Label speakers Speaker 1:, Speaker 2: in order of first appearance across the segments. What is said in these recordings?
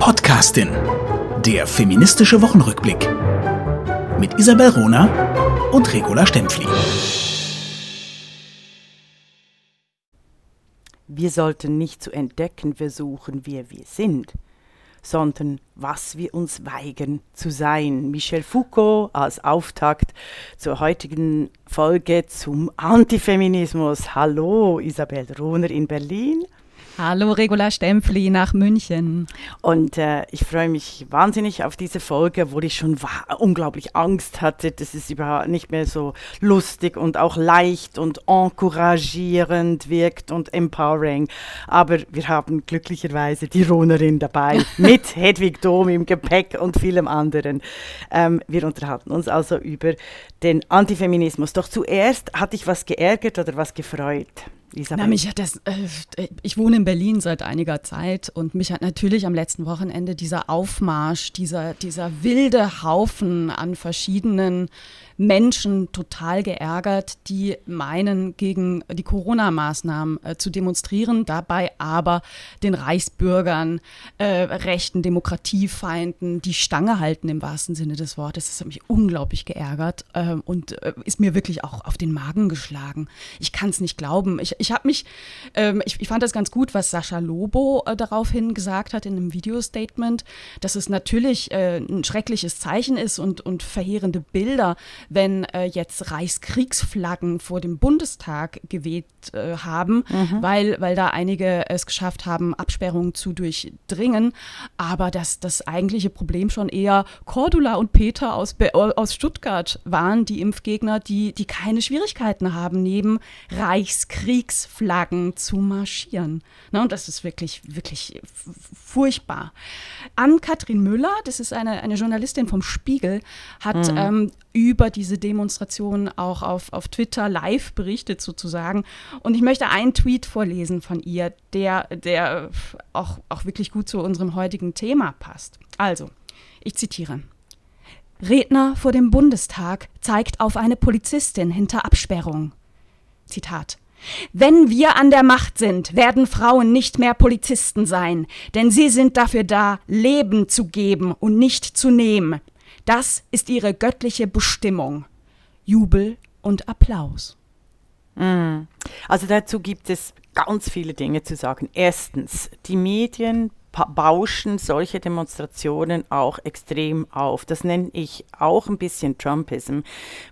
Speaker 1: Podcastin. Der feministische Wochenrückblick. Mit Isabel Rona und Regula Stempfli.
Speaker 2: Wir sollten nicht zu entdecken versuchen, wer wir sind, sondern was wir uns weigern zu sein. Michel Foucault als Auftakt zur heutigen Folge zum Antifeminismus. Hallo, Isabel Rohner in Berlin.
Speaker 3: Hallo Regula Stempfli nach München.
Speaker 2: Und äh, ich freue mich wahnsinnig auf diese Folge, wo ich schon unglaublich Angst hatte, dass es überhaupt nicht mehr so lustig und auch leicht und encouragierend wirkt und empowering. Aber wir haben glücklicherweise die Ronerin dabei mit Hedwig Dom im Gepäck und vielem anderen. Ähm, wir unterhalten uns also über den Antifeminismus. Doch zuerst hatte ich was geärgert oder was gefreut.
Speaker 3: Na, mich hat das, äh, ich wohne in Berlin seit einiger Zeit und mich hat natürlich am letzten Wochenende dieser Aufmarsch, dieser, dieser wilde Haufen an verschiedenen Menschen total geärgert, die meinen, gegen die Corona-Maßnahmen äh, zu demonstrieren, dabei aber den Reichsbürgern, äh, rechten Demokratiefeinden die Stange halten im wahrsten Sinne des Wortes. Das hat mich unglaublich geärgert äh, und äh, ist mir wirklich auch auf den Magen geschlagen. Ich kann es nicht glauben. Ich, ich habe mich, ähm, ich, ich, fand das ganz gut, was Sascha Lobo äh, daraufhin gesagt hat in einem Videostatement, dass es natürlich äh, ein schreckliches Zeichen ist und, und verheerende Bilder, wenn äh, jetzt Reichskriegsflaggen vor dem Bundestag geweht äh, haben, mhm. weil, weil da einige es geschafft haben, Absperrungen zu durchdringen. Aber dass das eigentliche Problem schon eher Cordula und Peter aus, aus Stuttgart waren, die Impfgegner, die, die keine Schwierigkeiten haben, neben Reichskriegsflaggen zu marschieren. Na, und das ist wirklich, wirklich furchtbar. Ann-Kathrin Müller, das ist eine, eine Journalistin vom Spiegel, hat mhm. ähm, über diese Demonstration auch auf, auf Twitter live berichtet sozusagen. Und ich möchte einen Tweet vorlesen von ihr, der, der auch, auch wirklich gut zu unserem heutigen Thema passt. Also, ich zitiere. Redner vor dem Bundestag zeigt auf eine Polizistin hinter Absperrung. Zitat. Wenn wir an der Macht sind, werden Frauen nicht mehr Polizisten sein, denn sie sind dafür da, Leben zu geben und nicht zu nehmen. Das ist ihre göttliche Bestimmung. Jubel und Applaus.
Speaker 2: Mm. Also dazu gibt es ganz viele Dinge zu sagen. Erstens, die Medien bauschen solche Demonstrationen auch extrem auf. Das nenne ich auch ein bisschen Trumpism.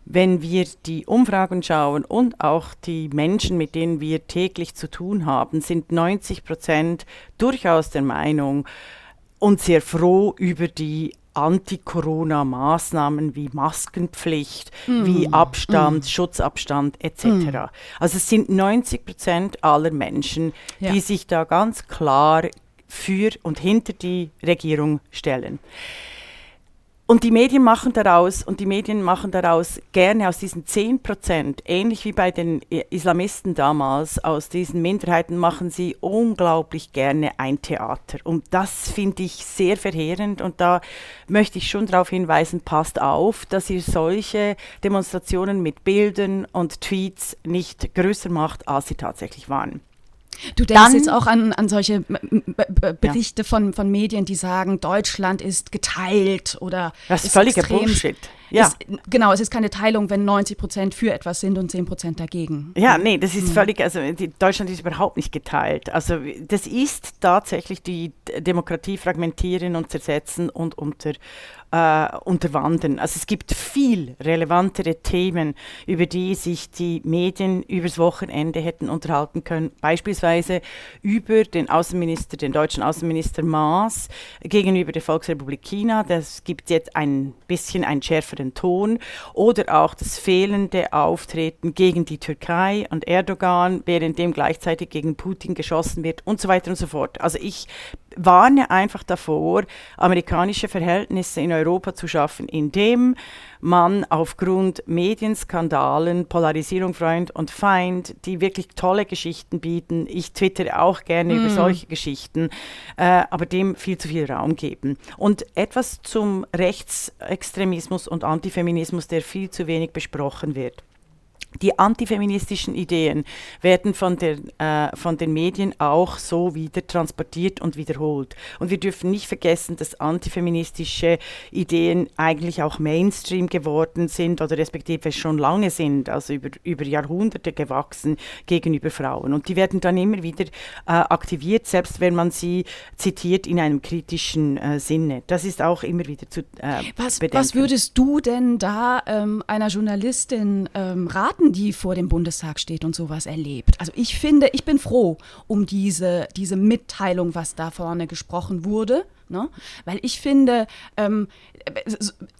Speaker 2: Wenn wir die Umfragen schauen und auch die Menschen, mit denen wir täglich zu tun haben, sind 90 Prozent durchaus der Meinung und sehr froh über die Anti-Corona-Maßnahmen wie Maskenpflicht, mm. wie Abstand, mm. Schutzabstand etc. Mm. Also es sind 90 Prozent aller Menschen, ja. die sich da ganz klar für und hinter die Regierung stellen. Und die Medien machen daraus, und die Medien machen daraus gerne aus diesen 10 Prozent, ähnlich wie bei den Islamisten damals, aus diesen Minderheiten machen sie unglaublich gerne ein Theater. Und das finde ich sehr verheerend. Und da möchte ich schon darauf hinweisen, passt auf, dass ihr solche Demonstrationen mit Bildern und Tweets nicht größer macht, als sie tatsächlich waren.
Speaker 3: Du denkst Dann, jetzt auch an, an solche Berichte ja. von, von Medien, die sagen, Deutschland ist geteilt oder.
Speaker 2: Das ist völliger Bullshit.
Speaker 3: Ja. Ist, genau, es ist keine Teilung, wenn 90 Prozent für etwas sind und 10 Prozent dagegen.
Speaker 2: Ja, nee, das ist mhm. völlig, also die, Deutschland ist überhaupt nicht geteilt. Also das ist tatsächlich die Demokratie fragmentieren und zersetzen und unter, äh, unterwandern. Also es gibt viel relevantere Themen, über die sich die Medien übers Wochenende hätten unterhalten können. Beispielsweise über den Außenminister, den deutschen Außenminister Maas gegenüber der Volksrepublik China. Das gibt jetzt ein bisschen einen schärferen Ton. Oder auch das fehlende Auftreten gegen die Türkei und Erdogan, während dem gleichzeitig gegen Putin geschossen wird und so weiter und so fort. Also ich warne einfach davor, amerikanische Verhältnisse in Europa zu schaffen, indem man aufgrund Medienskandalen, Polarisierung Freund und Feind, die wirklich tolle Geschichten bieten, ich twittere auch gerne mm. über solche Geschichten, äh, aber dem viel zu viel Raum geben. Und etwas zum Rechtsextremismus und Antifeminismus, der viel zu wenig besprochen wird. Die antifeministischen Ideen werden von, der, äh, von den Medien auch so wieder transportiert und wiederholt. Und wir dürfen nicht vergessen, dass antifeministische Ideen eigentlich auch Mainstream geworden sind oder respektive schon lange sind, also über, über Jahrhunderte gewachsen gegenüber Frauen. Und die werden dann immer wieder äh, aktiviert, selbst wenn man sie zitiert in einem kritischen äh, Sinne. Das ist auch immer wieder zu äh,
Speaker 3: was,
Speaker 2: bedenken.
Speaker 3: Was würdest du denn da ähm, einer Journalistin ähm, raten? Debatten, die vor dem Bundestag steht und sowas erlebt. Also ich finde, ich bin froh um diese, diese Mitteilung, was da vorne gesprochen wurde. Ne? Weil ich finde, ähm,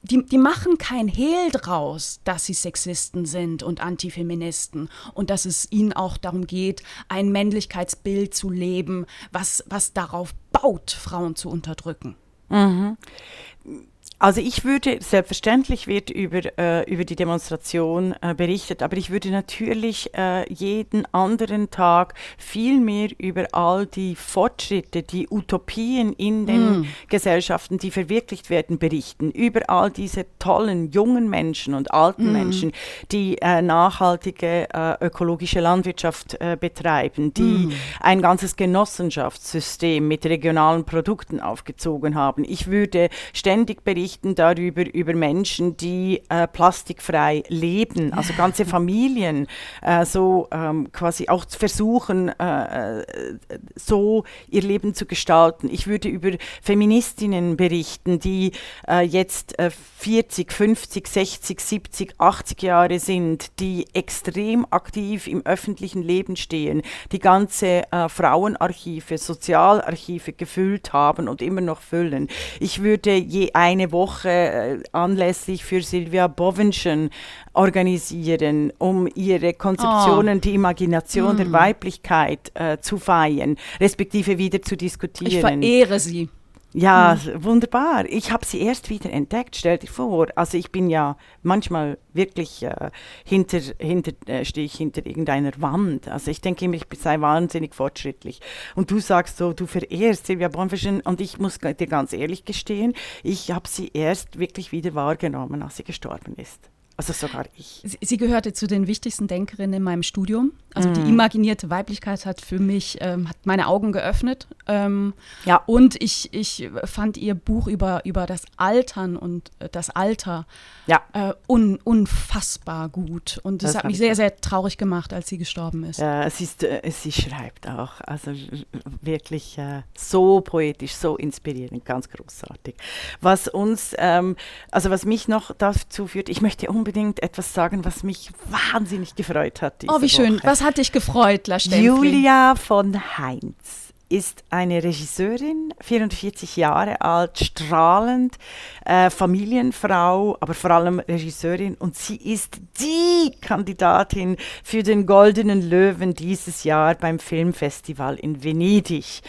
Speaker 3: die, die machen kein Hehl draus, dass sie Sexisten sind und Antifeministen und dass es ihnen auch darum geht, ein Männlichkeitsbild zu leben, was, was darauf baut, Frauen zu unterdrücken.
Speaker 2: Mhm. Also ich würde, selbstverständlich wird über, äh, über die Demonstration äh, berichtet, aber ich würde natürlich äh, jeden anderen Tag viel mehr über all die Fortschritte, die Utopien in den mm. Gesellschaften, die verwirklicht werden, berichten. Über all diese tollen jungen Menschen und alten mm. Menschen, die äh, nachhaltige äh, ökologische Landwirtschaft äh, betreiben, die mm. ein ganzes Genossenschaftssystem mit regionalen Produkten aufgezogen haben. Ich würde ständig berichten, berichten darüber, über Menschen, die äh, plastikfrei leben, also ganze Familien äh, so ähm, quasi auch versuchen, äh, äh, so ihr Leben zu gestalten. Ich würde über Feministinnen berichten, die äh, jetzt 40, 50, 60, 70, 80 Jahre sind, die extrem aktiv im öffentlichen Leben stehen, die ganze äh, Frauenarchive, Sozialarchive gefüllt haben und immer noch füllen. Ich würde je eine Woche Woche äh, anlässlich für Silvia Bovenschen organisieren, um ihre Konzeptionen, oh. die Imagination mm. der Weiblichkeit äh, zu feiern, respektive wieder zu diskutieren. Ich
Speaker 3: verehre sie.
Speaker 2: Ja, mhm. wunderbar. Ich habe sie erst wieder entdeckt, stell dir vor. Also ich bin ja manchmal wirklich äh, hinter, hinter äh, stehe ich hinter irgendeiner Wand. Also ich denke immer, ich sei wahnsinnig fortschrittlich. Und du sagst so, du verehrst Silvia Bonfischen und ich muss dir ganz ehrlich gestehen, ich habe sie erst wirklich wieder wahrgenommen, als sie gestorben ist. Also sogar ich.
Speaker 3: Sie, sie, gehörte zu den wichtigsten Denkerinnen in meinem Studium. Also mm. die imaginierte Weiblichkeit hat für mich, ähm, hat meine Augen geöffnet. Ähm, ja. Und ich, ich fand ihr Buch über, über das Altern und äh, das Alter ja. äh, un, unfassbar gut. Und das, das hat mich sehr, sehr traurig gemacht, als sie gestorben ist.
Speaker 2: Ja, es ist, äh, sie schreibt auch, also wirklich äh, so poetisch, so inspirierend, ganz großartig. Was uns, ähm, also was mich noch dazu führt, ich möchte unbedingt unbedingt etwas sagen, was mich wahnsinnig gefreut hat.
Speaker 3: oh, wie schön.
Speaker 2: Woche.
Speaker 3: Was hat dich gefreut, La
Speaker 2: Julia von Heinz ist eine Regisseurin, 44 Jahre alt, strahlend, äh, Familienfrau, aber vor allem Regisseurin. Und sie ist die Kandidatin für den Goldenen Löwen dieses Jahr beim Filmfestival in Venedig.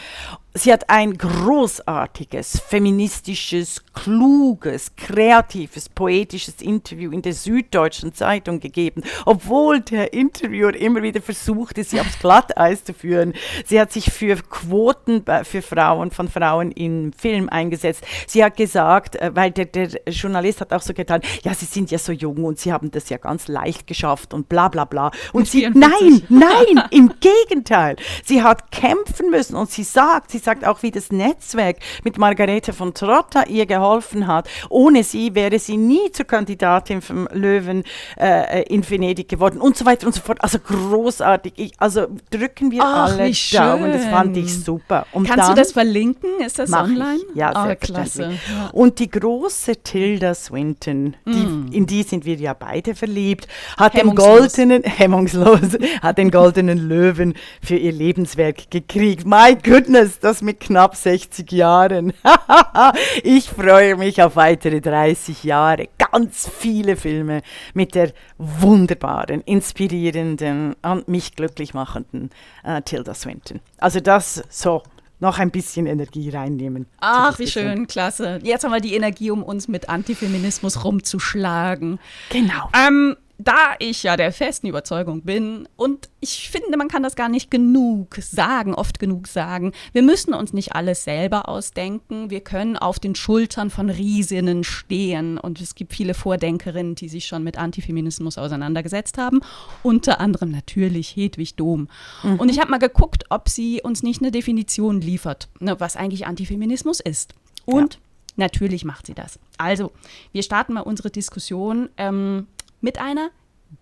Speaker 2: Sie hat ein großartiges, feministisches, kluges, kreatives, poetisches Interview in der Süddeutschen Zeitung gegeben, obwohl der Interviewer immer wieder versuchte, sie aufs Glatteis zu führen. Sie hat sich für Quoten für Frauen, von Frauen im Film eingesetzt. Sie hat gesagt, äh, weil der, der Journalist hat auch so getan, ja, sie sind ja so jung und sie haben das ja ganz leicht geschafft und bla bla bla. Und sie, nein, nein, im Gegenteil. Sie hat kämpfen müssen und sie sagt, sie Sie sagt auch, wie das Netzwerk mit Margarete von Trotta ihr geholfen hat. Ohne sie wäre sie nie zur Kandidatin vom Löwen äh, in Venedig geworden und so weiter und so fort. Also großartig. Ich, also drücken wir Ach, alle Daumen. Das fand ich super.
Speaker 3: Und Kannst du das verlinken? Ist das online?
Speaker 2: Ich. Ja, oh, klasse. Ja. Und die große Tilda Swinton, die, mm. in die sind wir ja beide verliebt, hat den goldenen, hemmungslos, hat den goldenen Löwen für ihr Lebenswerk gekriegt. My goodness, das mit knapp 60 Jahren. ich freue mich auf weitere 30 Jahre. Ganz viele Filme mit der wunderbaren, inspirierenden und mich glücklich machenden äh, Tilda Swinton. Also das so noch ein bisschen Energie reinnehmen.
Speaker 3: Ach, wie schön, klasse. Jetzt haben wir die Energie, um uns mit Antifeminismus rumzuschlagen.
Speaker 2: Genau.
Speaker 3: Ähm, da ich ja der festen Überzeugung bin und ich finde, man kann das gar nicht genug sagen, oft genug sagen, wir müssen uns nicht alles selber ausdenken, wir können auf den Schultern von Riesinnen stehen und es gibt viele Vordenkerinnen, die sich schon mit Antifeminismus auseinandergesetzt haben, unter anderem natürlich Hedwig Dom. Mhm. Und ich habe mal geguckt, ob sie uns nicht eine Definition liefert, ne, was eigentlich Antifeminismus ist. Und ja. natürlich macht sie das. Also, wir starten mal unsere Diskussion. Ähm, mit einer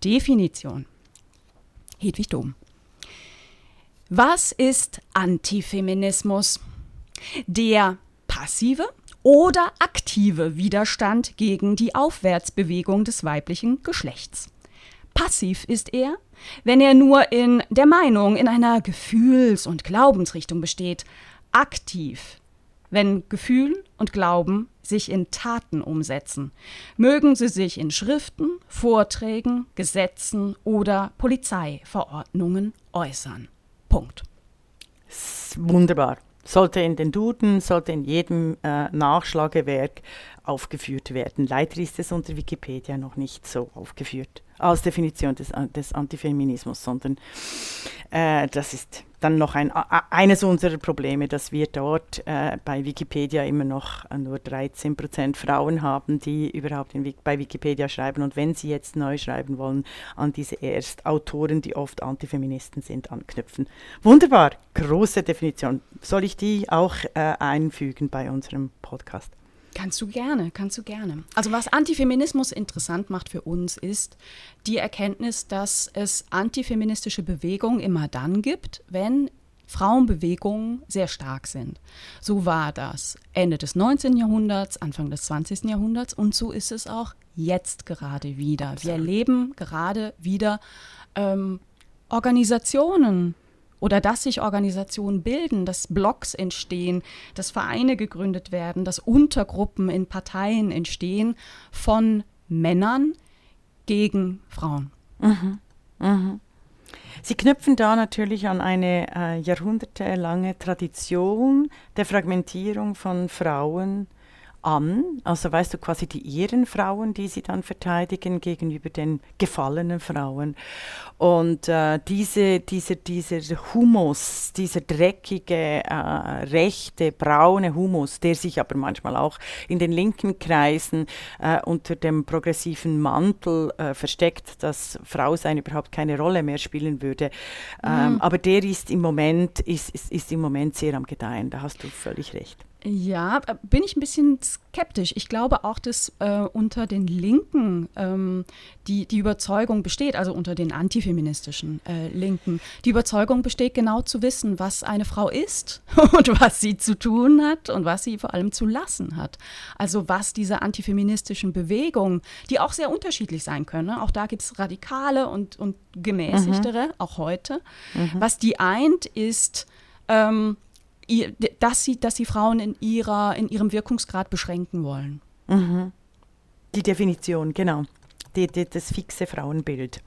Speaker 3: Definition. Hedwig Dom. Was ist Antifeminismus? Der passive oder aktive Widerstand gegen die Aufwärtsbewegung des weiblichen Geschlechts. Passiv ist er, wenn er nur in der Meinung, in einer Gefühls- und Glaubensrichtung besteht. Aktiv, wenn Gefühl und Glauben sich in Taten umsetzen. Mögen sie sich in Schriften, Vorträgen, Gesetzen oder Polizeiverordnungen äußern. Punkt.
Speaker 2: Wunderbar. Sollte in den Duden, sollte in jedem äh, Nachschlagewerk aufgeführt werden. Leider ist es unter Wikipedia noch nicht so aufgeführt als Definition des, des Antifeminismus, sondern äh, das ist dann noch ein, eines unserer Probleme, dass wir dort äh, bei Wikipedia immer noch äh, nur 13 Prozent Frauen haben, die überhaupt in, bei Wikipedia schreiben. Und wenn sie jetzt neu schreiben wollen, an diese Erstautoren, die oft Antifeministen sind, anknüpfen. Wunderbar, große Definition. Soll ich die auch äh, einfügen bei unserem Podcast?
Speaker 3: Kannst du gerne, kannst du gerne. Also was Antifeminismus interessant macht für uns ist die Erkenntnis, dass es antifeministische Bewegungen immer dann gibt, wenn Frauenbewegungen sehr stark sind. So war das Ende des 19. Jahrhunderts, Anfang des 20. Jahrhunderts und so ist es auch jetzt gerade wieder. Wir erleben gerade wieder ähm, Organisationen, oder dass sich Organisationen bilden, dass Blocks entstehen, dass Vereine gegründet werden, dass Untergruppen in Parteien entstehen von Männern gegen Frauen. Mhm.
Speaker 2: Mhm. Sie knüpfen da natürlich an eine äh, jahrhundertelange Tradition der Fragmentierung von Frauen an, also weißt du quasi die Ehrenfrauen, die sie dann verteidigen gegenüber den gefallenen Frauen. Und äh, diese, diese, dieser Humus, dieser dreckige, äh, rechte, braune Humus, der sich aber manchmal auch in den linken Kreisen äh, unter dem progressiven Mantel äh, versteckt, dass Frau sein überhaupt keine Rolle mehr spielen würde. Ähm, mhm. aber der ist im Moment, ist, ist, ist im Moment sehr am Gedeihen, da hast du völlig recht.
Speaker 3: Ja, äh, bin ich ein bisschen skeptisch. Ich glaube auch, dass äh, unter den Linken ähm, die, die Überzeugung besteht, also unter den antifeministischen äh, Linken, die Überzeugung besteht, genau zu wissen, was eine Frau ist und was sie zu tun hat und was sie vor allem zu lassen hat. Also was diese antifeministischen Bewegungen, die auch sehr unterschiedlich sein können, ne? auch da gibt es radikale und, und gemäßigtere, mhm. auch heute, mhm. was die eint, ist, ähm, dass sie, dass sie Frauen in, ihrer, in ihrem Wirkungsgrad beschränken wollen.
Speaker 2: Mhm. Die Definition, genau. Die, die, das fixe Frauenbild.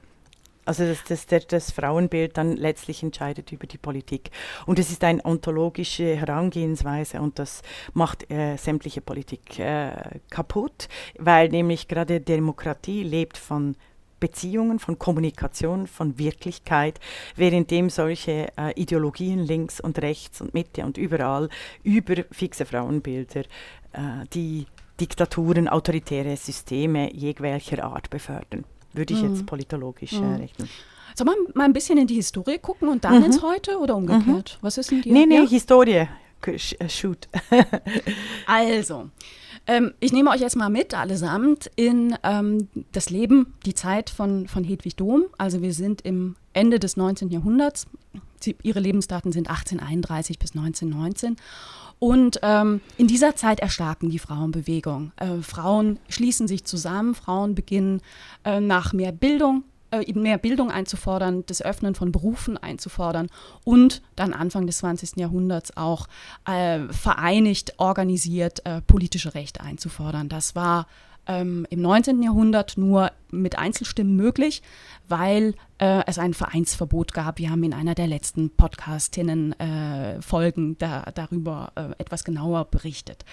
Speaker 2: Also das, das, das, das, Frauenbild dann letztlich entscheidet über die Politik. Und es ist eine ontologische Herangehensweise und das macht äh, sämtliche Politik äh, kaputt, weil nämlich gerade Demokratie lebt von Beziehungen, von Kommunikation, von Wirklichkeit, währenddem solche äh, Ideologien links und rechts und Mitte und überall über fixe Frauenbilder äh, die Diktaturen, autoritäre Systeme jegwelcher Art befördern. Würde ich mhm. jetzt politologisch mhm. äh, rechnen.
Speaker 3: Soll man mal ein bisschen in die Historie gucken und dann mhm. ins Heute oder umgekehrt? Mhm. Was ist denn die?
Speaker 2: Nee, nee, ja? Historie. Äh, shoot.
Speaker 3: also, ähm, ich nehme euch jetzt mal mit, allesamt, in ähm, das Leben, die Zeit von, von Hedwig Dom. Also wir sind im Ende des 19. Jahrhunderts. Sie, ihre Lebensdaten sind 1831 bis 1919. Und ähm, in dieser Zeit erstarken die Frauenbewegung. Äh, Frauen schließen sich zusammen, Frauen beginnen äh, nach mehr Bildung äh, mehr Bildung einzufordern, das Öffnen von Berufen einzufordern und dann Anfang des 20. Jahrhunderts auch äh, vereinigt, organisiert äh, politische Rechte einzufordern. Das war ähm, im 19. Jahrhundert nur mit Einzelstimmen möglich, weil äh, es ein Vereinsverbot gab. Wir haben in einer der letzten Podcastinnen-Folgen äh, da, darüber äh, etwas genauer berichtet.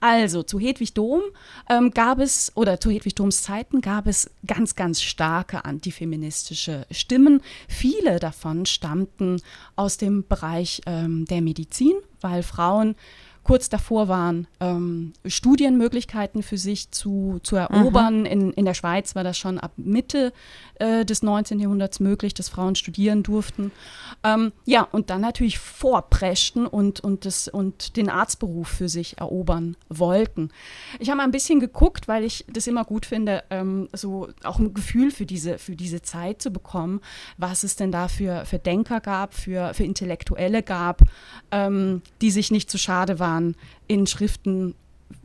Speaker 3: Also zu Hedwig Dom ähm, gab es, oder zu Hedwig Doms Zeiten gab es ganz, ganz starke antifeministische Stimmen. Viele davon stammten aus dem Bereich ähm, der Medizin, weil Frauen kurz davor waren, ähm, Studienmöglichkeiten für sich zu, zu erobern. Mhm. In, in der Schweiz war das schon ab Mitte äh, des 19. Jahrhunderts möglich, dass Frauen studieren durften. Ähm, ja, und dann natürlich vorpreschten und, und, das, und den Arztberuf für sich erobern wollten. Ich habe mal ein bisschen geguckt, weil ich das immer gut finde, ähm, so auch ein Gefühl für diese, für diese Zeit zu bekommen, was es denn da für, für Denker gab, für, für Intellektuelle gab, ähm, die sich nicht zu schade waren, in Schriften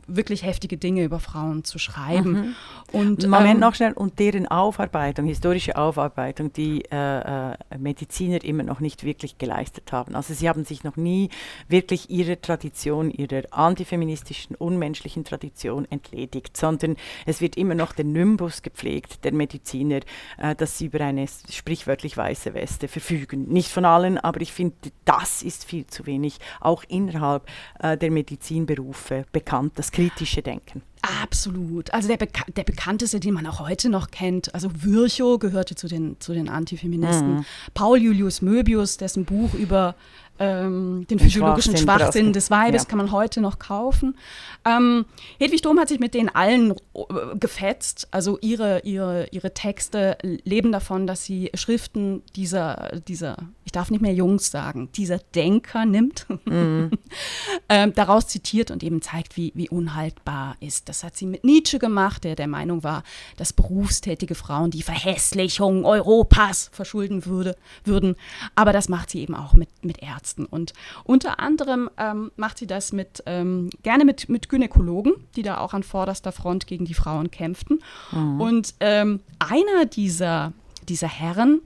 Speaker 3: wirklich heftige Dinge über Frauen zu schreiben. Mhm.
Speaker 2: Und, Moment ähm, noch schnell, und deren Aufarbeitung, historische Aufarbeitung, die äh, äh, Mediziner immer noch nicht wirklich geleistet haben. Also sie haben sich noch nie wirklich ihrer Tradition, ihrer antifeministischen, unmenschlichen Tradition entledigt, sondern es wird immer noch der Nimbus gepflegt, der Mediziner, äh, dass sie über eine sprichwörtlich weiße Weste verfügen. Nicht von allen, aber ich finde, das ist viel zu wenig, auch innerhalb äh, der Medizinberufe bekannt, das kritische Denken.
Speaker 3: Absolut. Also der, Beka der bekannteste, den man auch heute noch kennt, also Virchow gehörte zu den, zu den Antifeministen. Mhm. Paul Julius Möbius, dessen Buch über ähm, den physiologischen Schwachsinn, Schwachsinn des Weibes ja. kann man heute noch kaufen. Ähm, Hedwig Dom hat sich mit denen allen äh, gefetzt. Also ihre, ihre, ihre Texte leben davon, dass sie Schriften dieser, dieser ich darf nicht mehr Jungs sagen, dieser Denker nimmt, mhm. ähm, daraus zitiert und eben zeigt, wie, wie unhaltbar ist. Das hat sie mit Nietzsche gemacht, der der Meinung war, dass berufstätige Frauen die Verhässlichung Europas verschulden würde, würden. Aber das macht sie eben auch mit, mit Ärzten. Und unter anderem ähm, macht sie das mit, ähm, gerne mit, mit Gynäkologen, die da auch an vorderster Front gegen die Frauen kämpften. Mhm. Und ähm, einer dieser, dieser Herren,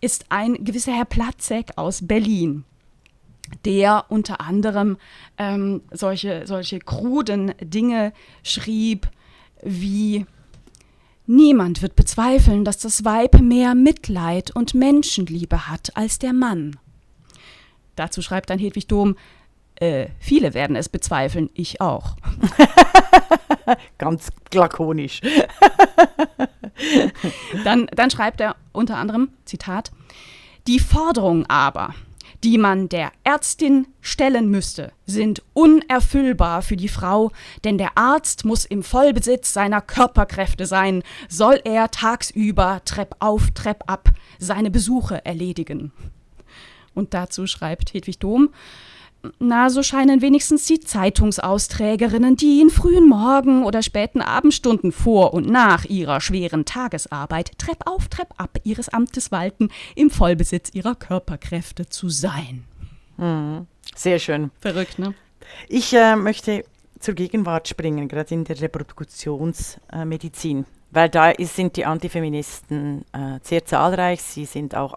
Speaker 3: ist ein gewisser Herr Platzek aus Berlin der unter anderem ähm, solche, solche kruden Dinge schrieb wie Niemand wird bezweifeln, dass das Weib mehr Mitleid und Menschenliebe hat als der Mann. Dazu schreibt dann Hedwig Dom, äh, viele werden es bezweifeln, ich auch.
Speaker 2: Ganz lakonisch.
Speaker 3: dann, dann schreibt er unter anderem, Zitat, die Forderungen aber, die man der Ärztin stellen müsste, sind unerfüllbar für die Frau, denn der Arzt muss im Vollbesitz seiner Körperkräfte sein, soll er tagsüber Trepp auf, Trepp ab seine Besuche erledigen. Und dazu schreibt Hedwig Dom, na, so scheinen wenigstens die Zeitungsausträgerinnen, die in frühen Morgen- oder späten Abendstunden vor und nach ihrer schweren Tagesarbeit Trepp auf, Trepp ab ihres Amtes walten, im Vollbesitz ihrer Körperkräfte zu sein.
Speaker 2: Mhm. Sehr schön.
Speaker 3: Verrückt, ne?
Speaker 2: Ich äh, möchte zur Gegenwart springen, gerade in der Reproduktionsmedizin. Äh, weil da ist, sind die Antifeministen äh, sehr zahlreich, sie sind auch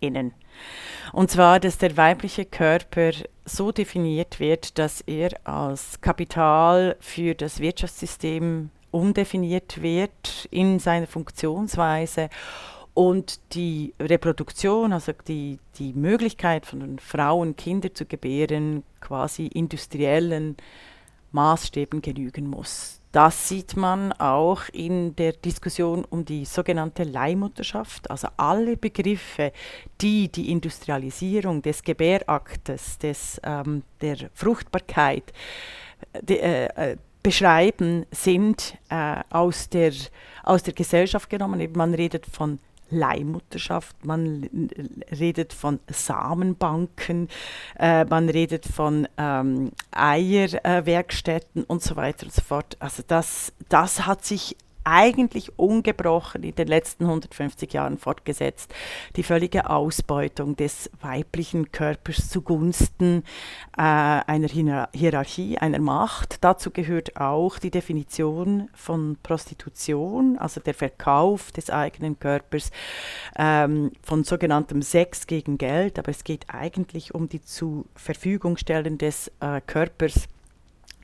Speaker 2: AntifeministInnen. Und zwar, dass der weibliche Körper so definiert wird, dass er als Kapital für das Wirtschaftssystem umdefiniert wird in seiner Funktionsweise und die Reproduktion, also die, die Möglichkeit von Frauen Kinder zu gebären, quasi industriellen Maßstäben genügen muss. Das sieht man auch in der Diskussion um die sogenannte Leihmutterschaft. Also alle Begriffe, die die Industrialisierung des Gebäraktes, des, ähm, der Fruchtbarkeit de, äh, äh beschreiben, sind äh, aus, der, aus der Gesellschaft genommen. man redet von Leihmutterschaft, man redet von Samenbanken, äh, man redet von ähm, Eierwerkstätten äh, und so weiter und so fort. Also das, das hat sich eigentlich ungebrochen in den letzten 150 Jahren fortgesetzt. Die völlige Ausbeutung des weiblichen Körpers zugunsten äh, einer Hierarchie, einer Macht. Dazu gehört auch die Definition von Prostitution, also der Verkauf des eigenen Körpers, ähm, von sogenanntem Sex gegen Geld. Aber es geht eigentlich um die zu Verfügung stellen des äh, Körpers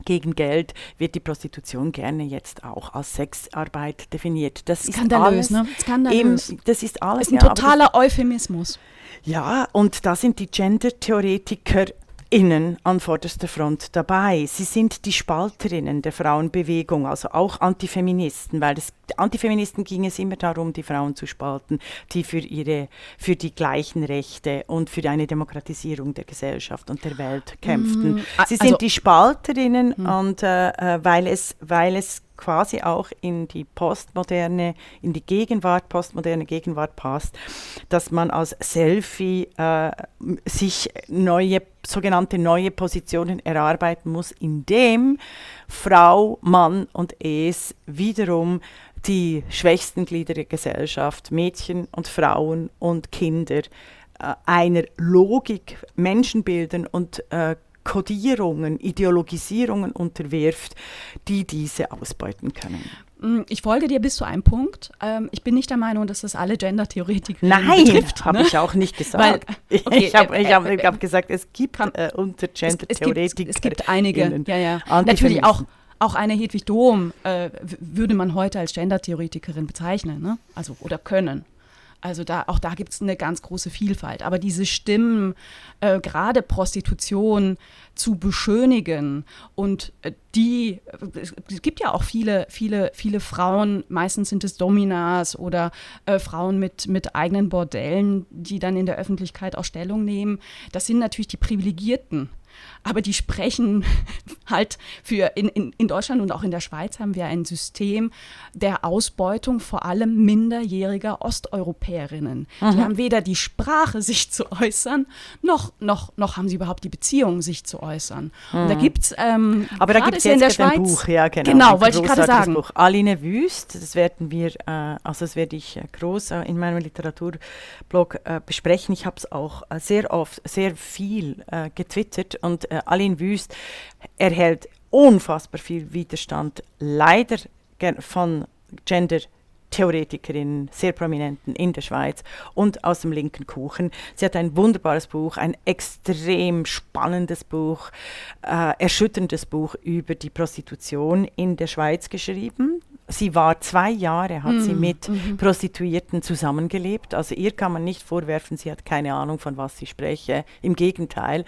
Speaker 2: gegen Geld wird die Prostitution gerne jetzt auch als Sexarbeit definiert. Das
Speaker 3: Skandalös,
Speaker 2: ist alles,
Speaker 3: ne? Skandalös.
Speaker 2: Eben, das ist alles.
Speaker 3: Das ist ein ja, totaler Euphemismus.
Speaker 2: Ja, und da sind die Gender-Theoretiker Innen an vorderster Front dabei. Sie sind die Spalterinnen der Frauenbewegung, also auch Antifeministen, weil das, Antifeministen ging es immer darum, die Frauen zu spalten, die für, ihre, für die gleichen Rechte und für eine Demokratisierung der Gesellschaft und der Welt kämpften. Mm, Sie sind also, die Spalterinnen mm. und äh, äh, weil, es, weil es quasi auch in die postmoderne, in die Gegenwart, postmoderne Gegenwart passt, dass man als Selfie äh, sich neue, sogenannte neue Positionen erarbeiten muss, indem Frau, Mann und Es wiederum die schwächsten Glieder der Gesellschaft, Mädchen und Frauen und Kinder, äh, einer Logik, Menschenbildern und äh, Kodierungen, Ideologisierungen unterwirft, die diese ausbeuten können.
Speaker 3: Mm, ich folge dir bis zu einem Punkt. Ähm, ich bin nicht der Meinung, dass das alle Gender-Theoretiker
Speaker 2: Nein, betrifft. habe ne? ich auch nicht gesagt. Weil, okay, ich habe äh, hab, äh, hab gesagt, es gibt äh, unter Gender-Theoretikern.
Speaker 3: Es, es, gibt einige, ja, ja. Natürlich auch, auch eine Hedwig Dohm äh, würde man heute als Gender-Theoretikerin bezeichnen, ne? also oder können. Also da, auch da gibt es eine ganz große Vielfalt. Aber diese Stimmen, äh, gerade Prostitution zu beschönigen und äh, die, es gibt ja auch viele, viele, viele Frauen, meistens sind es Dominas oder äh, Frauen mit, mit eigenen Bordellen, die dann in der Öffentlichkeit auch Stellung nehmen. Das sind natürlich die Privilegierten aber die sprechen halt für in, in, in Deutschland und auch in der Schweiz haben wir ein System der Ausbeutung vor allem minderjähriger Osteuropäerinnen. Mhm. Die haben weder die Sprache, sich zu äußern, noch, noch, noch haben sie überhaupt die Beziehung, sich zu äußern. Mhm. Und da mhm. gibt es. Ähm,
Speaker 2: aber da gibt es jetzt in der Schweiz, ein Buch, ja, genau.
Speaker 3: Genau, wollte ich gerade sagen.
Speaker 2: Buch. Aline Wüst, das werden wir, äh, also das werde ich äh, groß äh, in meinem Literaturblog äh, besprechen. Ich habe es auch äh, sehr oft, sehr viel getwittert und äh, Aline Wüst erhält unfassbar viel Widerstand, leider von Gender Theoretikerinnen, sehr prominenten in der Schweiz und aus dem linken Kuchen. Sie hat ein wunderbares Buch, ein extrem spannendes Buch, äh, erschütterndes Buch über die Prostitution in der Schweiz geschrieben sie war zwei Jahre, hat mhm. sie mit mhm. Prostituierten zusammengelebt. Also ihr kann man nicht vorwerfen, sie hat keine Ahnung, von was sie spreche. Im Gegenteil.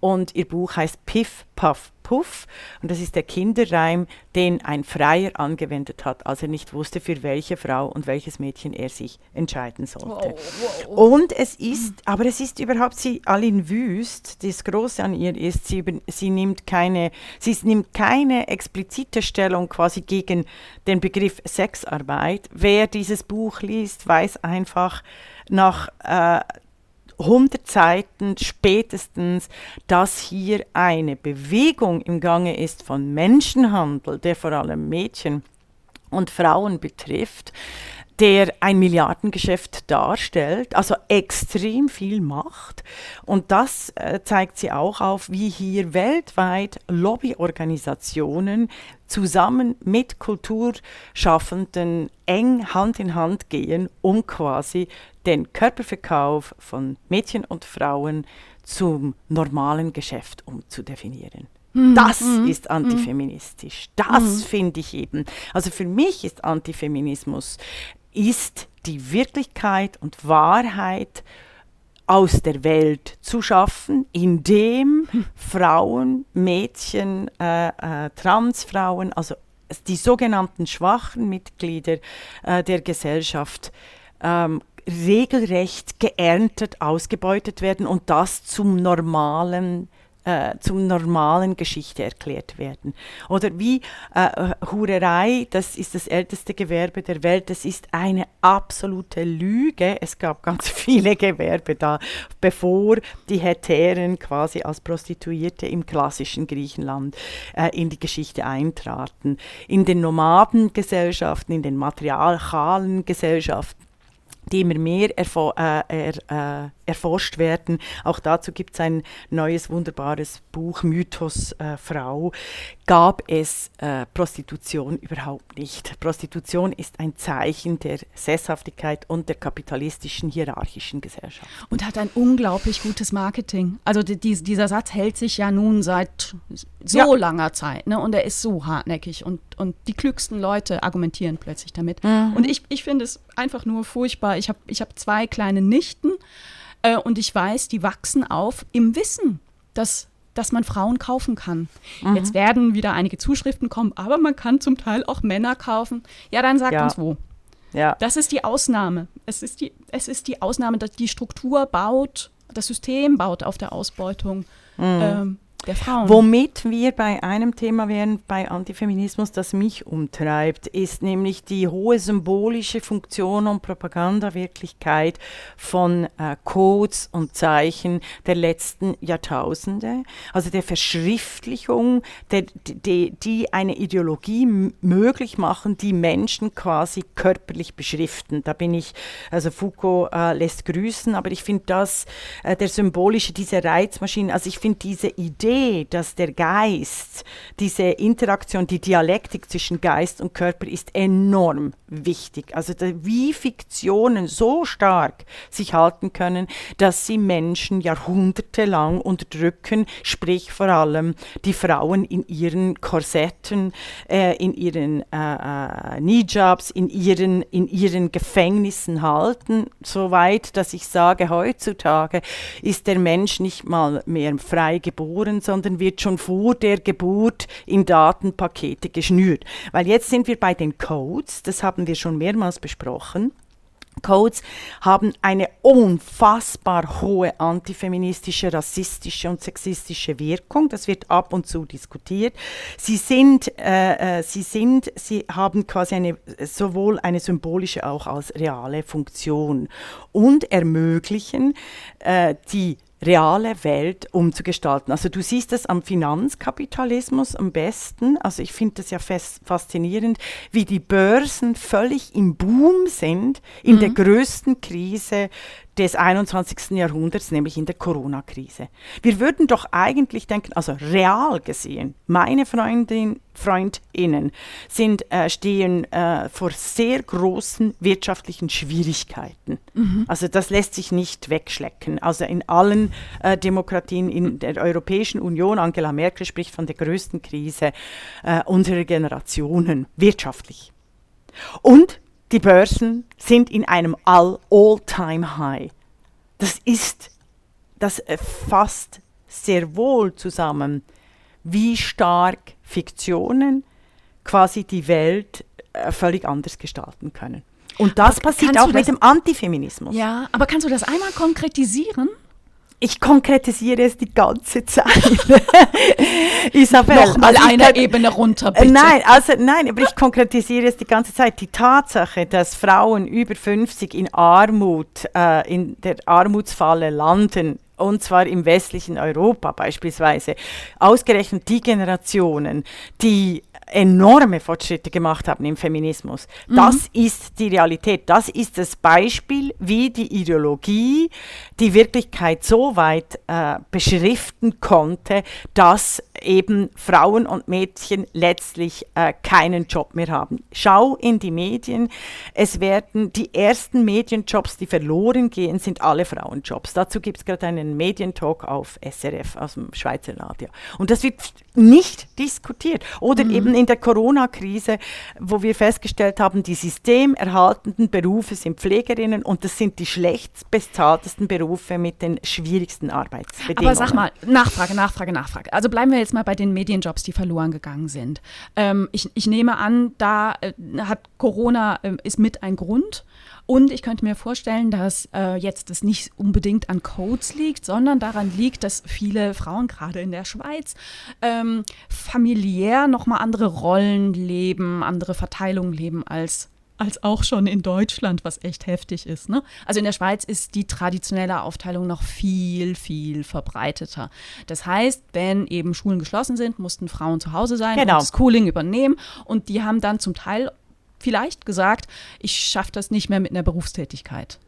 Speaker 2: Und ihr Buch heißt Piff, Puff, Puff. Und das ist der Kinderreim, den ein Freier angewendet hat, als er nicht wusste, für welche Frau und welches Mädchen er sich entscheiden sollte. Wow, wow. Und es ist, aber es ist überhaupt sie Aline Wüst, das Große an ihr ist, sie, sie nimmt keine, sie nimmt keine explizite Stellung quasi gegen den Begriff Sexarbeit. Wer dieses Buch liest, weiß einfach nach äh, 100 Seiten spätestens, dass hier eine Bewegung im Gange ist von Menschenhandel, der vor allem Mädchen und Frauen betrifft, der ein Milliardengeschäft darstellt, also extrem viel Macht. Und das äh, zeigt sie auch auf, wie hier weltweit Lobbyorganisationen zusammen mit Kulturschaffenden eng Hand in Hand gehen, um quasi den Körperverkauf von Mädchen und Frauen zum normalen Geschäft umzudefinieren. Mhm. Das mhm. ist antifeministisch. Das mhm. finde ich eben. Also für mich ist Antifeminismus ist die Wirklichkeit und Wahrheit aus der Welt zu schaffen, indem Frauen, Mädchen, äh, äh, Transfrauen, also die sogenannten schwachen Mitglieder äh, der Gesellschaft ähm, regelrecht geerntet, ausgebeutet werden und das zum normalen äh, zum normalen Geschichte erklärt werden. Oder wie äh, Hurerei, das ist das älteste Gewerbe der Welt, das ist eine absolute Lüge. Es gab ganz viele Gewerbe da, bevor die Hetären quasi als Prostituierte im klassischen Griechenland äh, in die Geschichte eintraten. In den Nomadengesellschaften, in den matriarchalen Gesellschaften die immer mehr äh, er, äh, erforscht werden. Auch dazu gibt es ein neues wunderbares Buch, Mythos äh, Frau. Gab es äh, Prostitution überhaupt nicht. Prostitution ist ein Zeichen der Sesshaftigkeit und der kapitalistischen hierarchischen Gesellschaft.
Speaker 3: Und hat ein unglaublich gutes Marketing. Also die, dieser Satz hält sich ja nun seit so ja. langer Zeit ne? und er ist so hartnäckig und, und die klügsten Leute argumentieren plötzlich damit. Mhm. Und ich, ich finde es einfach nur furchtbar. Ich habe ich hab zwei kleine Nichten äh, und ich weiß, die wachsen auf im Wissen, dass dass man Frauen kaufen kann. Mhm. Jetzt werden wieder einige Zuschriften kommen, aber man kann zum Teil auch Männer kaufen. Ja, dann sagt ja. uns wo. Ja. Das ist die Ausnahme. Es ist die, es ist die Ausnahme, dass die Struktur baut, das System baut auf der Ausbeutung. Mhm. Ähm, der Frauen.
Speaker 2: Womit wir bei einem Thema wären, bei Antifeminismus, das mich umtreibt, ist nämlich die hohe symbolische Funktion und Propagandawirklichkeit von äh, Codes und Zeichen der letzten Jahrtausende, also der Verschriftlichung, der, die, die eine Ideologie möglich machen, die Menschen quasi körperlich beschriften. Da bin ich, also Foucault äh, lässt grüßen, aber ich finde das, äh, der symbolische, diese Reizmaschinen, also ich finde diese Idee, Idee, dass der Geist, diese Interaktion, die Dialektik zwischen Geist und Körper ist enorm wichtig. Also wie Fiktionen so stark sich halten können, dass sie Menschen jahrhundertelang unterdrücken, sprich vor allem die Frauen in ihren Korsetten, äh, in ihren äh, äh, Nijabs, in ihren, in ihren Gefängnissen halten, soweit, dass ich sage, heutzutage ist der Mensch nicht mal mehr frei geboren, sondern wird schon vor der Geburt in Datenpakete geschnürt. Weil jetzt sind wir bei den Codes, das haben wir schon mehrmals besprochen. Codes haben eine unfassbar hohe antifeministische, rassistische und sexistische Wirkung. Das wird ab und zu diskutiert. Sie sind, äh, äh sie sind, sie haben quasi eine, sowohl eine symbolische auch als reale Funktion und ermöglichen äh, die reale Welt umzugestalten. Also du siehst das am Finanzkapitalismus am besten. Also ich finde das ja faszinierend, wie die Börsen völlig im Boom sind in mhm. der größten Krise des 21. Jahrhunderts, nämlich in der Corona-Krise. Wir würden doch eigentlich denken, also real gesehen, meine Freundin, Freundinnen sind, äh, stehen äh, vor sehr großen wirtschaftlichen Schwierigkeiten. Mhm. Also das lässt sich nicht wegschlecken. Also in allen äh, Demokratien in der Europäischen Union, Angela Merkel spricht von der größten Krise äh, unserer Generationen, wirtschaftlich. Und die Börsen sind in einem All-Time-High. Das ist, das fasst sehr wohl zusammen, wie stark Fiktionen quasi die Welt äh, völlig anders gestalten können. Und das aber passiert auch mit dem Antifeminismus.
Speaker 3: Ja, aber kannst du das einmal konkretisieren?
Speaker 2: Ich konkretisiere es die ganze Zeit.
Speaker 3: Isabel, Noch mal also eine kann, Ebene runter, bitte.
Speaker 2: Nein, also nein, aber ich konkretisiere es die ganze Zeit. Die Tatsache, dass Frauen über 50 in Armut, äh, in der Armutsfalle landen, und zwar im westlichen Europa beispielsweise, ausgerechnet die Generationen, die enorme Fortschritte gemacht haben im Feminismus. Mhm. Das ist die Realität. Das ist das Beispiel, wie die Ideologie die Wirklichkeit so weit äh, beschriften konnte, dass eben Frauen und Mädchen letztlich äh, keinen Job mehr haben. Schau in die Medien. Es werden die ersten Medienjobs, die verloren gehen, sind alle Frauenjobs. Dazu gibt es gerade einen Medientalk auf SRF aus dem Schweizer Radio. Und das wird nicht diskutiert. Oder mhm. eben in der Corona-Krise, wo wir festgestellt haben, die systemerhaltenden Berufe sind Pflegerinnen und das sind die schlecht bezahltesten Berufe mit den schwierigsten Arbeitsbedingungen.
Speaker 3: Aber sag mal, Nachfrage, Nachfrage, Nachfrage. Also bleiben wir jetzt mal bei den Medienjobs, die verloren gegangen sind. Ähm, ich, ich, nehme an, da äh, hat Corona äh, ist mit ein Grund. Und ich könnte mir vorstellen, dass äh, jetzt das nicht unbedingt an Codes liegt, sondern daran liegt, dass viele Frauen gerade in der Schweiz ähm, familiär nochmal andere Rollen leben, andere Verteilungen leben als als auch schon in Deutschland, was echt heftig ist. Ne? Also in der Schweiz ist die traditionelle Aufteilung noch viel, viel verbreiteter. Das heißt, wenn eben Schulen geschlossen sind, mussten Frauen zu Hause sein genau. und das Schooling übernehmen. Und die haben dann zum Teil vielleicht gesagt, ich schaffe das nicht mehr mit einer Berufstätigkeit.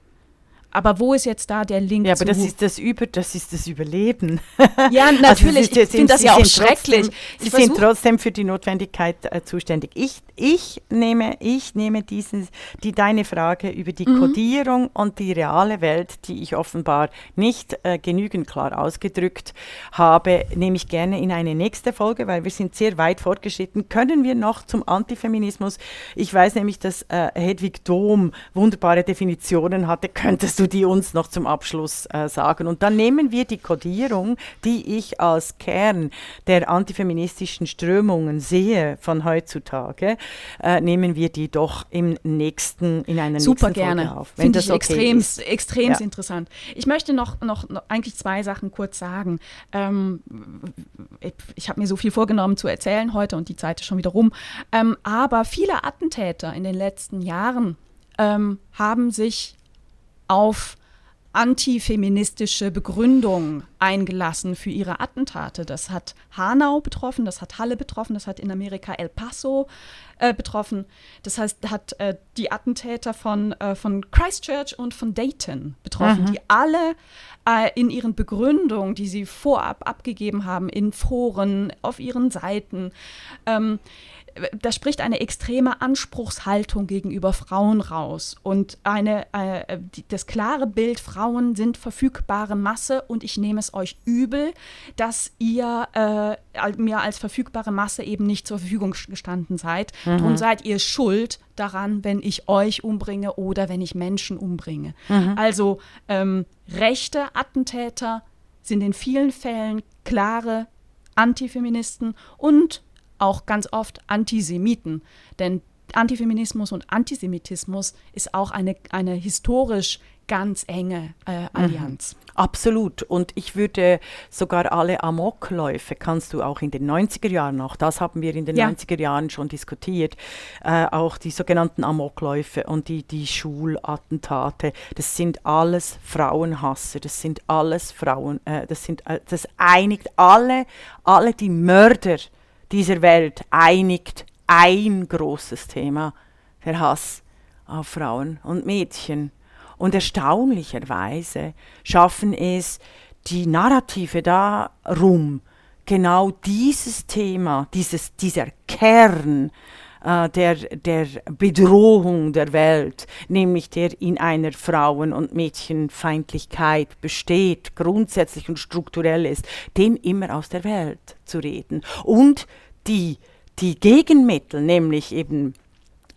Speaker 3: Aber wo ist jetzt da der Link
Speaker 2: Ja, aber
Speaker 3: zu?
Speaker 2: das ist das Über, das ist das Überleben.
Speaker 3: ja,
Speaker 2: Also
Speaker 3: natürlich.
Speaker 2: sie
Speaker 3: ich finde das ja auch schrecklich.
Speaker 2: Trotzdem, sie sind trotzdem für die Notwendigkeit äh, zuständig. Ich, ich nehme, ich nehme dieses, die deine Frage über die
Speaker 3: Mhm.
Speaker 2: Kodierung und die reale Welt, die ich offenbar nicht äh, genügend klar ausgedrückt habe, nehme ich gerne in eine nächste Folge, weil wir sind sehr weit fortgeschritten. Können wir noch zum Antifeminismus? Ich weiß nämlich, dass äh, Hedwig Dohm wunderbare Definitionen hatte. Könntest du die uns noch zum Abschluss äh, sagen? Und dann nehmen wir die Kodierung, die ich als Kern der antifeministischen Strömungen sehe von heutzutage, äh, nehmen wir die doch im nächsten, in einer
Speaker 3: Super
Speaker 2: nächsten
Speaker 3: gerne.
Speaker 2: Folge auf.
Speaker 3: Finde ich
Speaker 2: okay
Speaker 3: extrem,
Speaker 2: ist.
Speaker 3: extrem
Speaker 2: Ja.
Speaker 3: interessant. Ich möchte noch, noch, noch eigentlich zwei Sachen kurz sagen. Ähm, ich ich habe mir so viel vorgenommen zu erzählen heute und die Zeit ist schon wieder rum. Ähm, aber viele Attentäter in den letzten Jahren ähm, haben sich auf antifeministische Begründungen eingelassen für ihre Attentate. Das hat Hanau betroffen, das hat Halle betroffen, das hat in Amerika El Paso äh, betroffen. Das heißt, hat äh, die Attentäter von, äh, von Christchurch und von Dayton betroffen, die alle äh, in ihren Begründungen, die sie vorab abgegeben haben, in Foren, auf ihren Seiten, ähm, da spricht eine extreme Anspruchshaltung gegenüber Frauen raus und eine, äh, die, das klare Bild, Frauen sind verfügbare Masse und ich nehme es euch übel, dass ihr äh, mir als verfügbare Masse eben nicht zur Verfügung gestanden seid. Darum seid ihr schuld daran, wenn ich euch umbringe oder wenn ich Menschen umbringe. Also ähm, rechte Attentäter sind in vielen Fällen klare Antifeministen und auch ganz oft Antisemiten. Denn Antifeminismus und Antisemitismus ist auch eine, eine historisch ganz enge äh, Allianz.
Speaker 2: Absolut. Und ich würde sogar alle Amokläufe, kannst du auch in den 90er Jahren noch, das haben wir in den
Speaker 3: Ja.
Speaker 2: 90er Jahren schon diskutiert, äh, auch die sogenannten Amokläufe und die, die Schulattentate, das sind alles Frauenhasser, das sind alles Frauen, äh, das sind, äh, das einigt alle, alle die Mörder dieser Welt, einigt ein großes Thema, der Hass auf Frauen und Mädchen. Und erstaunlicherweise schaffen es die Narrative darum, genau dieses Thema, dieses, dieser Kern äh, der, der Bedrohung der Welt, nämlich der in einer Frauen- und Mädchenfeindlichkeit besteht, grundsätzlich und strukturell ist, den immer aus der Welt zu reden. Und die, die Gegenmittel, nämlich eben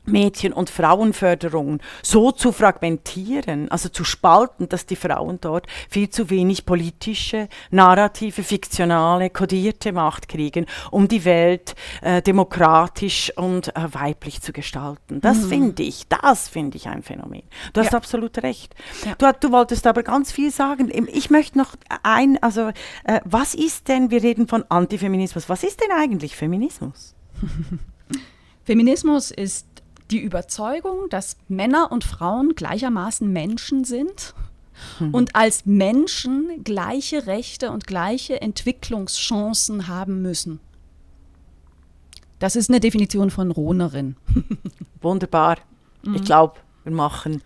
Speaker 2: Mädchen- und Frauenförderung so zu fragmentieren, also zu spalten, dass die Frauen dort viel zu wenig politische, narrative, fiktionale, kodierte Macht kriegen, um die Welt äh, demokratisch und äh, weiblich zu gestalten. Das finde ich, das finde ich ein Phänomen. Du hast
Speaker 3: Ja.
Speaker 2: absolut recht.
Speaker 3: Ja.
Speaker 2: Du, du wolltest aber ganz viel sagen. Ich möchte noch ein, also äh, was ist denn, wir reden von Antifeminismus, was ist denn eigentlich Feminismus?
Speaker 3: Feminismus ist die Überzeugung, dass Männer und Frauen gleichermaßen Menschen sind und als Menschen gleiche Rechte und gleiche Entwicklungschancen haben müssen. Das ist eine Definition von Rohnerin.
Speaker 2: Wunderbar.
Speaker 3: Mhm.
Speaker 2: Ich glaube, wir machen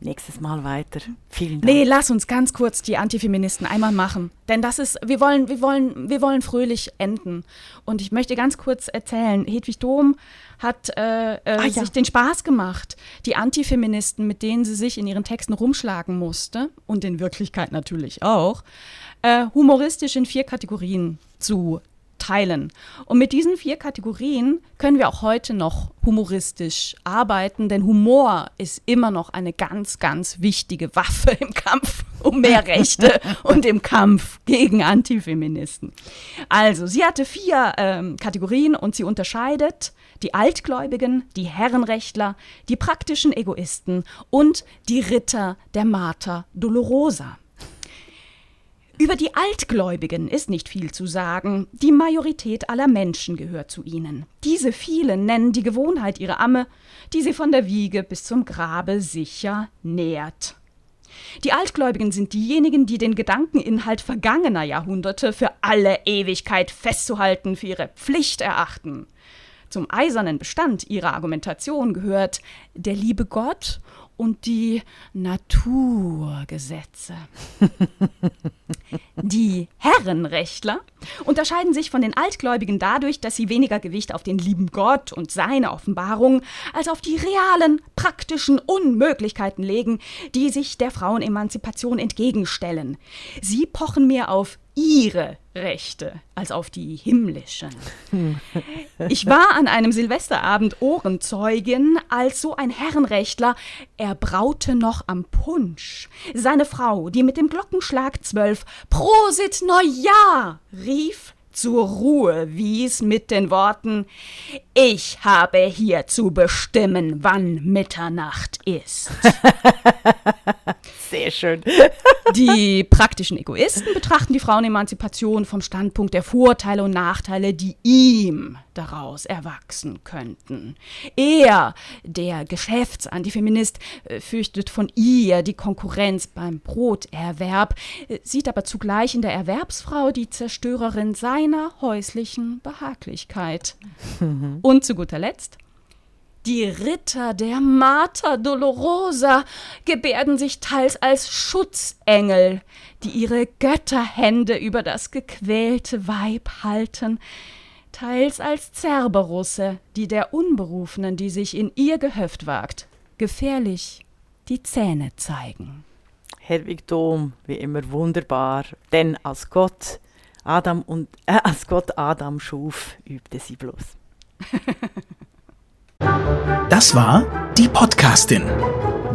Speaker 2: nächstes Mal weiter. Vielen Dank.
Speaker 3: Nee, lass uns ganz kurz die Antifeministen einmal machen. Denn das ist, wir wollen, wir wollen, wir wollen fröhlich enden. Und ich möchte ganz kurz erzählen, Hedwig Dohm hat äh, äh,
Speaker 2: ja.
Speaker 3: sich den Spaß gemacht, die Antifeministen, mit denen sie sich in ihren Texten rumschlagen musste, und in Wirklichkeit natürlich auch, äh, humoristisch in vier Kategorien zu teilen. Und mit diesen vier Kategorien können wir auch heute noch humoristisch arbeiten, denn Humor ist immer noch eine ganz, ganz wichtige Waffe im Kampf um mehr Rechte und im Kampf gegen Antifeministen. Also, sie hatte vier ähm, Kategorien und sie unterscheidet die Altgläubigen, die Herrenrechtler, die praktischen Egoisten und die Ritter der Mater Dolorosa. Über die Altgläubigen ist nicht viel zu sagen. Die Majorität aller Menschen gehört zu ihnen. Diese vielen nennen die Gewohnheit ihre Amme, die sie von der Wiege bis zum Grabe sicher nährt. Die Altgläubigen sind diejenigen, die den Gedankeninhalt vergangener Jahrhunderte für alle Ewigkeit festzuhalten für ihre Pflicht erachten. Zum eisernen Bestand ihrer Argumentation gehört der liebe Gott und die Naturgesetze. die Herrenrechtler unterscheiden sich von den Altgläubigen dadurch, dass sie weniger Gewicht auf den lieben Gott und seine Offenbarung als auf die realen, praktischen Unmöglichkeiten legen, die sich der Frauenemanzipation entgegenstellen. Sie pochen mehr auf ihre Rechte als auf die himmlischen. Ich war an einem Silvesterabend Ohrenzeugin, als so ein Herrenrechtler, er braute noch am Punsch. Seine Frau, die mit dem Glockenschlag zwölf Prosit Neujahr rief, zur Ruhe wies mit den Worten Ich habe hier zu bestimmen, wann Mitternacht ist.
Speaker 2: Sehr schön.
Speaker 3: Die praktischen Egoisten betrachten die Frauenemanzipation vom Standpunkt der Vorteile und Nachteile, die ihm daraus erwachsen könnten. Er, der Geschäftsantifeminist, äh, fürchtet von ihr die Konkurrenz beim Broterwerb, äh, sieht aber zugleich in der Erwerbsfrau die Zerstörerin seiner häuslichen Behaglichkeit. Und zu guter Letzt die Ritter der Mater Dolorosa gebärden sich teils als Schutzengel, die ihre Götterhände über das gequälte Weib halten, teils als Zerberusse, die der Unberufenen, die sich in ihr Gehöft wagt, gefährlich die Zähne zeigen.
Speaker 2: Hedwig Dom, wie immer wunderbar, denn als Gott Adam und äh, als Gott Adam schuf, übte sie bloß.
Speaker 1: Das war die Podcastin,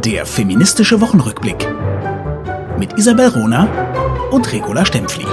Speaker 1: der feministische Wochenrückblick mit Isabel Rona und Regula Stempfli.